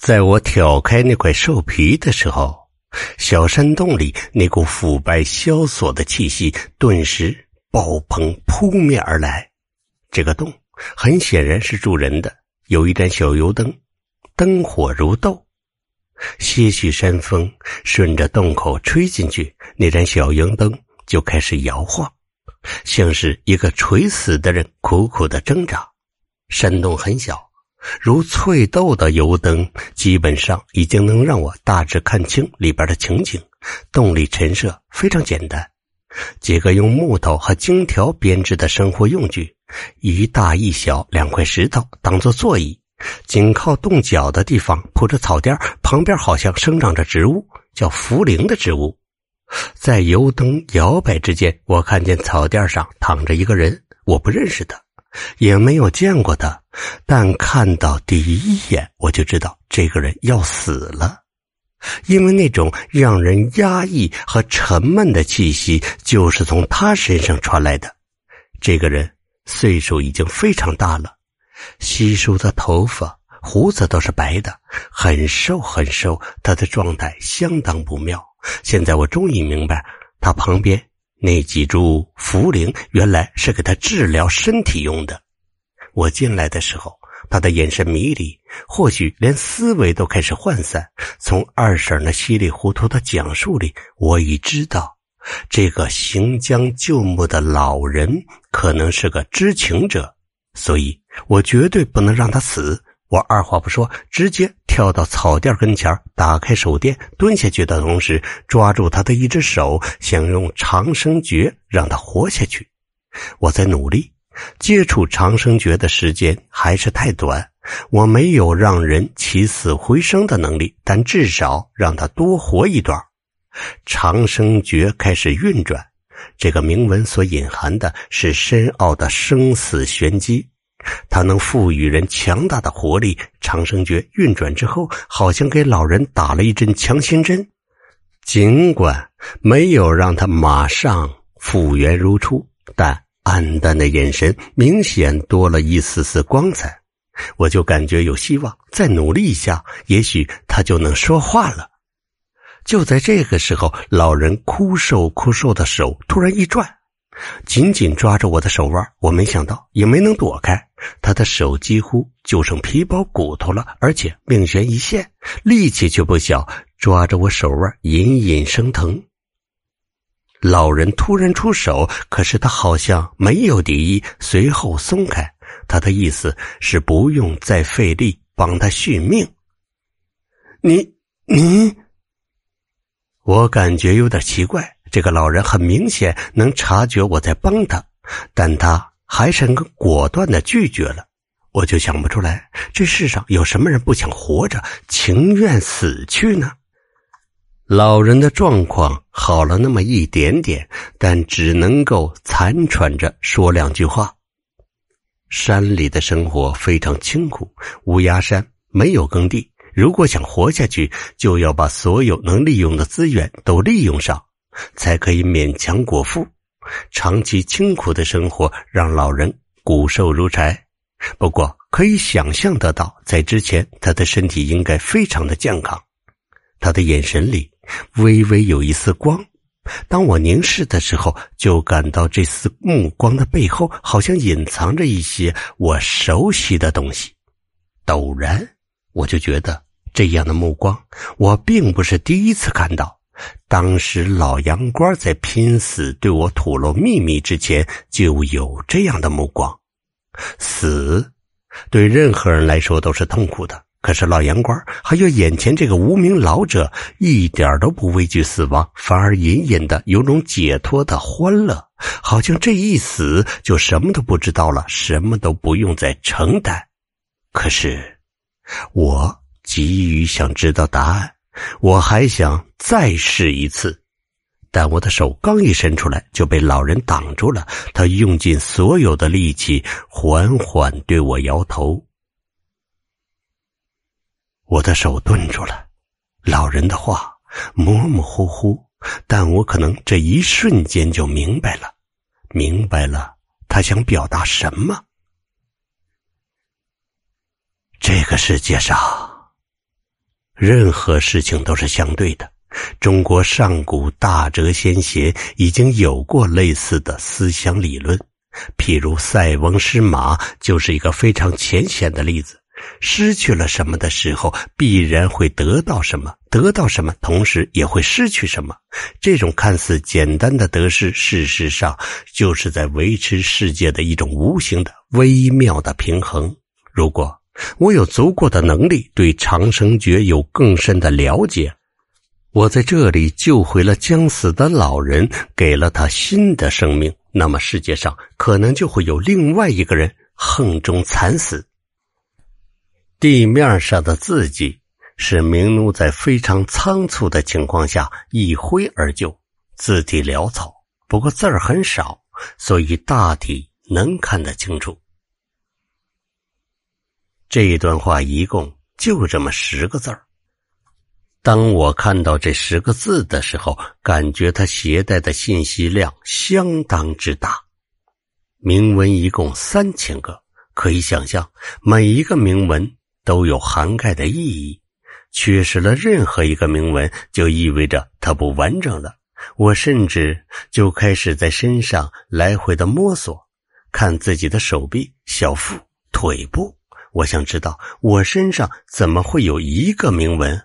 在我挑开那块兽皮的时候，小山洞里那股腐败萧索的气息顿时爆棚扑面而来。这个洞很显然是住人的，有一盏小油灯，灯火如豆。些许山风顺着洞口吹进去，那盏小油灯就开始摇晃，像是一个垂死的人苦苦的挣扎。山洞很小。如翠豆的油灯，基本上已经能让我大致看清里边的情景。洞里陈设非常简单，几个用木头和荆条编织的生活用具，一大一小两块石头当做座椅，紧靠洞角的地方铺着草垫，旁边好像生长着植物，叫茯苓的植物。在油灯摇摆之间，我看见草垫上躺着一个人，我不认识他。也没有见过他，但看到第一眼我就知道这个人要死了，因为那种让人压抑和沉闷的气息就是从他身上传来的。这个人岁数已经非常大了，稀疏的头发、胡子都是白的，很瘦很瘦，他的状态相当不妙。现在我终于明白，他旁边。那几株茯苓原来是给他治疗身体用的。我进来的时候，他的眼神迷离，或许连思维都开始涣散。从二婶那稀里糊涂的讲述里，我已知道，这个行将就木的老人可能是个知情者，所以我绝对不能让他死。我二话不说，直接跳到草垫跟前打开手电，蹲下去的同时，抓住他的一只手，想用长生诀让他活下去。我在努力接触长生诀的时间还是太短，我没有让人起死回生的能力，但至少让他多活一段。长生诀开始运转，这个铭文所隐含的是深奥的生死玄机。它能赋予人强大的活力。长生诀运转之后，好像给老人打了一针强心针。尽管没有让他马上复原如初，但暗淡的眼神明显多了一丝丝光彩。我就感觉有希望，再努力一下，也许他就能说话了。就在这个时候，老人枯瘦枯瘦的手突然一转。紧紧抓着我的手腕，我没想到，也没能躲开。他的手几乎就剩皮包骨头了，而且命悬一线，力气却不小，抓着我手腕隐隐生疼。老人突然出手，可是他好像没有敌意，随后松开。他的意思是不用再费力帮他续命。你你，我感觉有点奇怪。这个老人很明显能察觉我在帮他，但他还是很果断的拒绝了。我就想不出来，这世上有什么人不想活着，情愿死去呢？老人的状况好了那么一点点，但只能够残喘着说两句话。山里的生活非常清苦，乌鸦山没有耕地，如果想活下去，就要把所有能利用的资源都利用上。才可以勉强果腹。长期清苦的生活让老人骨瘦如柴，不过可以想象得到，在之前他的身体应该非常的健康。他的眼神里微微有一丝光，当我凝视的时候，就感到这丝目光的背后好像隐藏着一些我熟悉的东西。陡然，我就觉得这样的目光，我并不是第一次看到。当时老杨官在拼死对我吐露秘密之前，就有这样的目光。死，对任何人来说都是痛苦的。可是老杨官还有眼前这个无名老者，一点都不畏惧死亡，反而隐隐的有种解脱的欢乐，好像这一死就什么都不知道了，什么都不用再承担。可是，我急于想知道答案。我还想再试一次，但我的手刚一伸出来，就被老人挡住了。他用尽所有的力气，缓缓对我摇头。我的手顿住了。老人的话模模糊糊，但我可能这一瞬间就明白了，明白了他想表达什么。这个世界上。任何事情都是相对的。中国上古大哲先贤已经有过类似的思想理论，譬如塞翁失马就是一个非常浅显的例子。失去了什么的时候，必然会得到什么；得到什么，同时也会失去什么。这种看似简单的得失，事实上就是在维持世界的一种无形的微妙的平衡。如果我有足够的能力对长生诀有更深的了解，我在这里救回了将死的老人，给了他新的生命，那么世界上可能就会有另外一个人横中惨死。地面上的字迹是明奴在非常仓促的情况下一挥而就，字体潦草，不过字儿很少，所以大体能看得清楚。这一段话一共就这么十个字儿。当我看到这十个字的时候，感觉它携带的信息量相当之大。铭文一共三千个，可以想象每一个铭文。都有涵盖的意义，缺失了任何一个铭文，就意味着它不完整了。我甚至就开始在身上来回的摸索，看自己的手臂、小腹、腿部。我想知道我身上怎么会有一个铭文。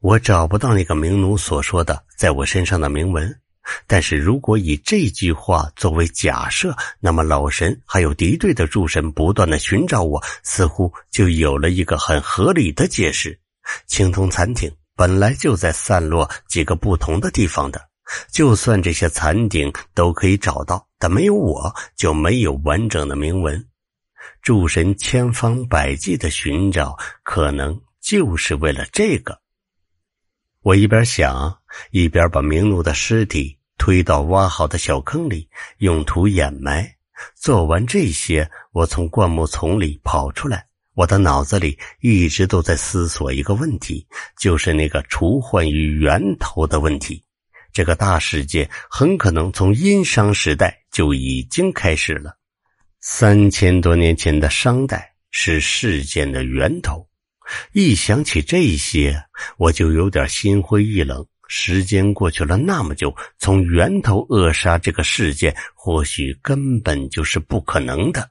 我找不到那个名奴所说的在我身上的铭文。但是如果以这句话作为假设，那么老神还有敌对的诸神不断的寻找我，似乎就有了一个很合理的解释。青铜残鼎本来就在散落几个不同的地方的，就算这些残鼎都可以找到，但没有我就没有完整的铭文。诸神千方百计的寻找，可能就是为了这个。我一边想，一边把明奴的尸体推到挖好的小坑里，用土掩埋。做完这些，我从灌木丛里跑出来。我的脑子里一直都在思索一个问题，就是那个除患于源头的问题。这个大世界很可能从殷商时代就已经开始了。三千多年前的商代是事件的源头。一想起这些，我就有点心灰意冷。时间过去了那么久，从源头扼杀这个事件，或许根本就是不可能的。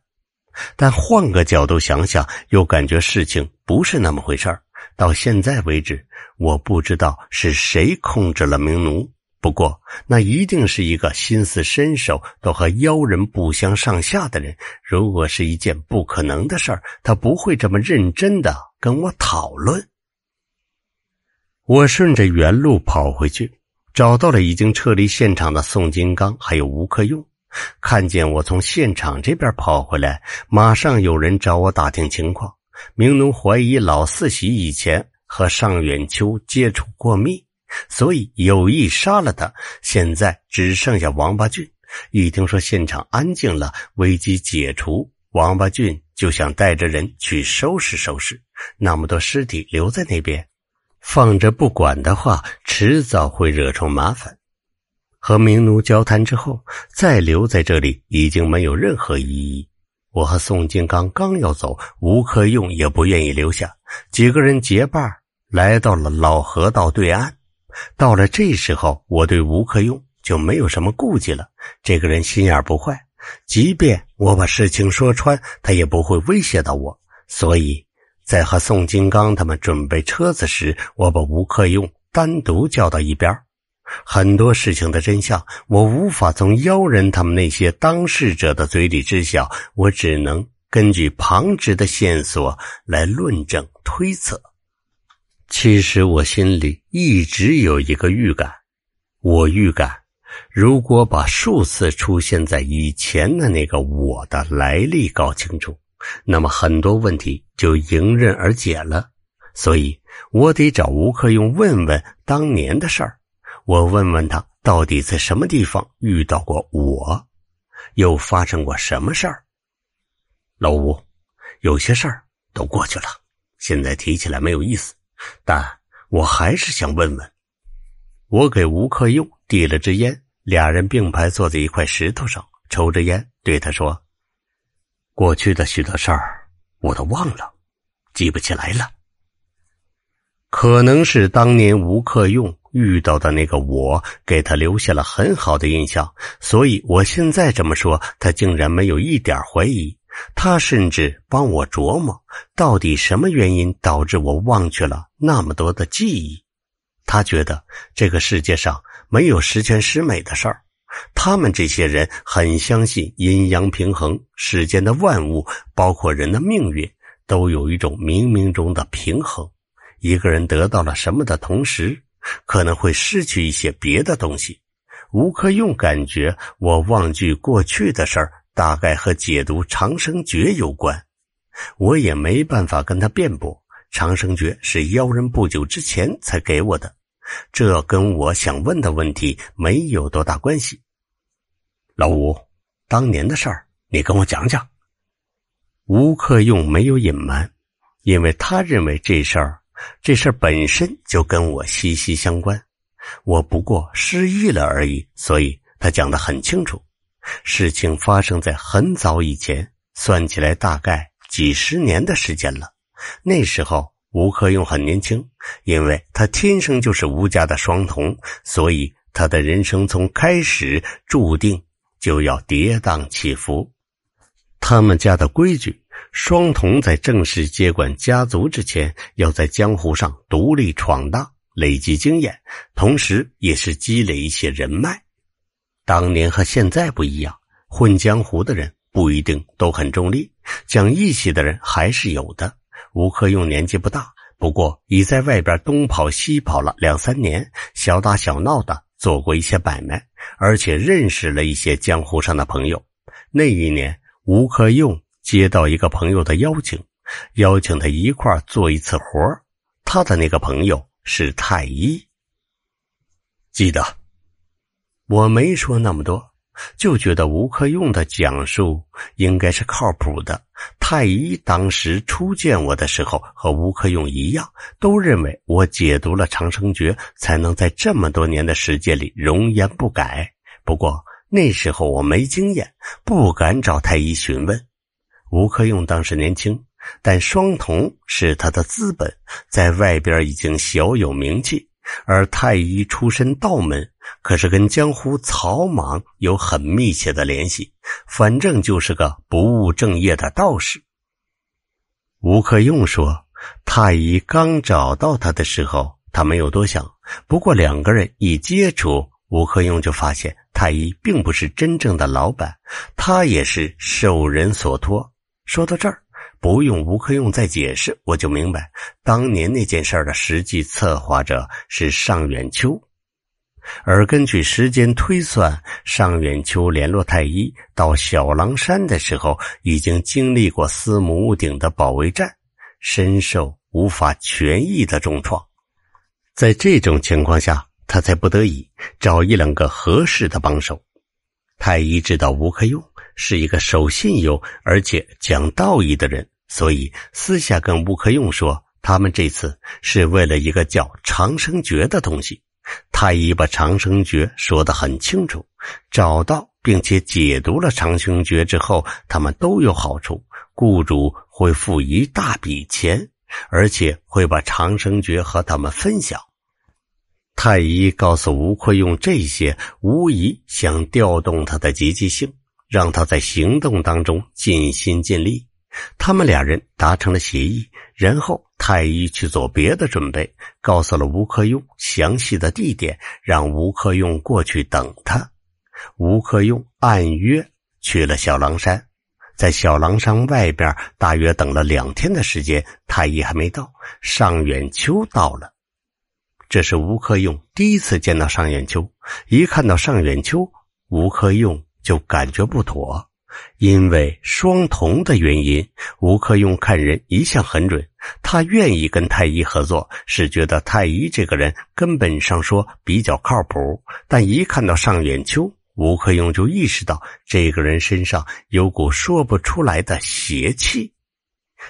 但换个角度想想，又感觉事情不是那么回事儿到现在为止，我不知道是谁控制了冥奴。不过，那一定是一个心思身手都和妖人不相上下的人。如果是一件不可能的事儿，他不会这么认真的跟我讨论。我顺着原路跑回去，找到了已经撤离现场的宋金刚还有吴克用。看见我从现场这边跑回来，马上有人找我打听情况。明奴怀疑老四喜以前和尚远秋接触过密。所以有意杀了他。现在只剩下王八俊。一听说现场安静了，危机解除，王八俊就想带着人去收拾收拾。那么多尸体留在那边，放着不管的话，迟早会惹出麻烦。和明奴交谈之后，再留在这里已经没有任何意义。我和宋金刚刚要走，吴克用也不愿意留下，几个人结伴来到了老河道对岸。到了这时候，我对吴克用就没有什么顾忌了。这个人心眼不坏，即便我把事情说穿，他也不会威胁到我。所以在和宋金刚他们准备车子时，我把吴克用单独叫到一边。很多事情的真相，我无法从妖人他们那些当事者的嘴里知晓，我只能根据旁支的线索来论证推测。其实我心里一直有一个预感，我预感，如果把数次出现在以前的那个我的来历搞清楚，那么很多问题就迎刃而解了。所以我得找吴克用问问当年的事儿，我问问他到底在什么地方遇到过我，又发生过什么事儿。老吴，有些事儿都过去了，现在提起来没有意思。但我还是想问问，我给吴克用递了支烟，俩人并排坐在一块石头上抽着烟，对他说：“过去的许多事儿我都忘了，记不起来了。可能是当年吴克用遇到的那个我给他留下了很好的印象，所以我现在这么说，他竟然没有一点怀疑。他甚至帮我琢磨，到底什么原因导致我忘却了那么多的记忆。他觉得这个世界上没有十全十美的事儿。他们这些人很相信阴阳平衡，世间的万物，包括人的命运，都有一种冥冥中的平衡。一个人得到了什么的同时，可能会失去一些别的东西。吴克用感觉我忘记过去的事儿，大概和解读长生诀有关。我也没办法跟他辩驳，长生诀是妖人不久之前才给我的。这跟我想问的问题没有多大关系。老吴，当年的事儿，你跟我讲讲。吴克用没有隐瞒，因为他认为这事儿，这事儿本身就跟我息息相关。我不过失忆了而已，所以他讲的很清楚。事情发生在很早以前，算起来大概几十年的时间了。那时候。吴克用很年轻，因为他天生就是吴家的双瞳，所以他的人生从开始注定就要跌宕起伏。他们家的规矩，双瞳在正式接管家族之前，要在江湖上独立闯荡，累积经验，同时也是积累一些人脉。当年和现在不一样，混江湖的人不一定都很中立，讲义气的人还是有的。吴克用年纪不大，不过已在外边东跑西跑了两三年，小打小闹的做过一些买卖，而且认识了一些江湖上的朋友。那一年，吴克用接到一个朋友的邀请，邀请他一块做一次活他的那个朋友是太医。记得，我没说那么多。就觉得吴克用的讲述应该是靠谱的。太医当时初见我的时候，和吴克用一样，都认为我解读了长生诀，才能在这么多年的时间里容颜不改。不过那时候我没经验，不敢找太医询问。吴克用当时年轻，但双瞳是他的资本，在外边已经小有名气。而太医出身道门，可是跟江湖草莽有很密切的联系。反正就是个不务正业的道士。吴克用说，太医刚找到他的时候，他没有多想。不过两个人一接触，吴克用就发现太医并不是真正的老板，他也是受人所托。说到这儿。不用吴克用再解释，我就明白，当年那件事的实际策划者是尚远秋，而根据时间推算，尚远秋联络太医到小狼山的时候，已经经历过司母屋顶的保卫战，深受无法痊愈的重创。在这种情况下，他才不得已找一两个合适的帮手。太医知道吴克用。是一个守信用而且讲道义的人，所以私下跟吴克用说，他们这次是为了一个叫长生诀的东西。太医把长生诀说得很清楚，找到并且解读了长生诀之后，他们都有好处。雇主会付一大笔钱，而且会把长生诀和他们分享。太医告诉吴克用这些，无疑想调动他的积极性。让他在行动当中尽心尽力。他们俩人达成了协议，然后太医去做别的准备，告诉了吴克用详细的地点，让吴克用过去等他。吴克用按约去了小狼山，在小狼山外边大约等了两天的时间，太医还没到，尚远秋到了。这是吴克用第一次见到尚远秋，一看到尚远秋，吴克用。就感觉不妥，因为双瞳的原因，吴克用看人一向很准。他愿意跟太医合作，是觉得太医这个人根本上说比较靠谱。但一看到尚远秋，吴克用就意识到这个人身上有股说不出来的邪气，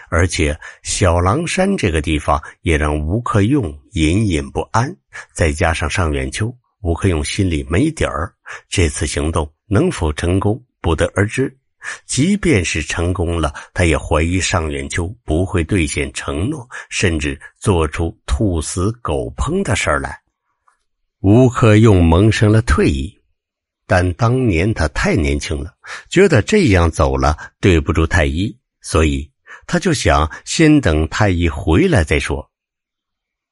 而且小狼山这个地方也让吴克用隐隐不安。再加上尚远秋，吴克用心里没底儿。这次行动。能否成功不得而知，即便是成功了，他也怀疑尚远秋不会兑现承诺，甚至做出兔死狗烹的事儿来。吴克用萌生了退意，但当年他太年轻了，觉得这样走了对不住太医，所以他就想先等太医回来再说。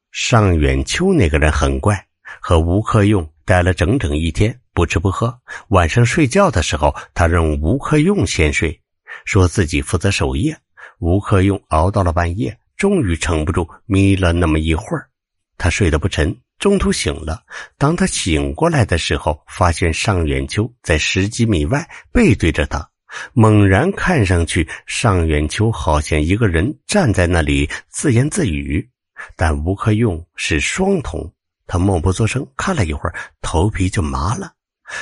尚远秋那个人很怪，和吴克用待了整整一天。不吃不喝，晚上睡觉的时候，他让吴克用先睡，说自己负责守夜。吴克用熬到了半夜，终于撑不住，眯了那么一会儿，他睡得不沉，中途醒了。当他醒过来的时候，发现尚远秋在十几米外背对着他，猛然看上去，尚远秋好像一个人站在那里自言自语，但吴克用是双瞳，他默不作声看了一会儿，头皮就麻了。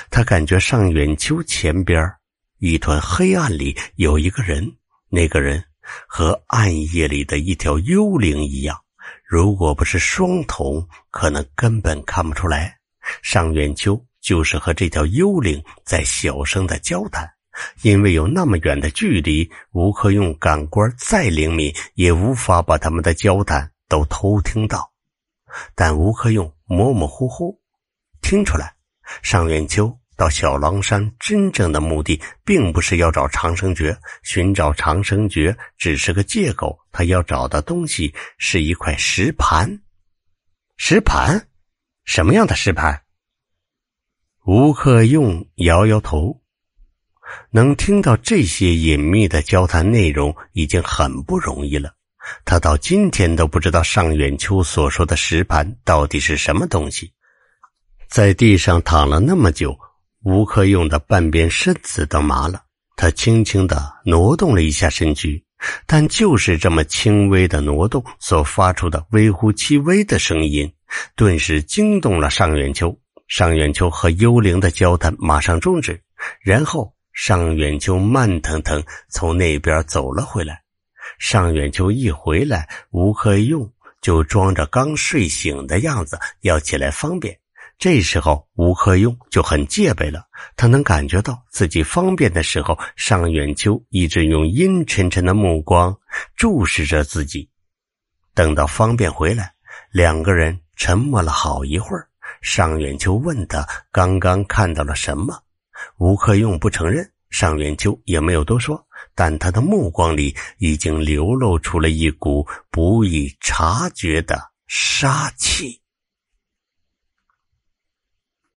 他感觉尚远秋前边一团黑暗里有一个人，那个人和暗夜里的一条幽灵一样。如果不是双瞳，可能根本看不出来。尚远秋就是和这条幽灵在小声的交谈，因为有那么远的距离，吴克用感官再灵敏，也无法把他们的交谈都偷听到。但吴克用模模糊糊听出来。尚远秋到小狼山真正的目的，并不是要找长生诀，寻找长生诀只是个借口。他要找的东西是一块石盘。石盘？什么样的石盘？吴克用摇摇头，能听到这些隐秘的交谈内容已经很不容易了。他到今天都不知道尚远秋所说的石盘到底是什么东西。在地上躺了那么久，吴克用的半边身子都麻了。他轻轻的挪动了一下身躯，但就是这么轻微的挪动所发出的微乎其微的声音，顿时惊动了尚远秋。尚远秋和幽灵的交谈马上终止，然后尚远秋慢腾腾从那边走了回来。尚远秋一回来，吴克用就装着刚睡醒的样子，要起来方便。这时候，吴克用就很戒备了。他能感觉到自己方便的时候，尚远秋一直用阴沉沉的目光注视着自己。等到方便回来，两个人沉默了好一会儿。尚远秋问他刚刚看到了什么，吴克用不承认。尚远秋也没有多说，但他的目光里已经流露出了一股不易察觉的杀气。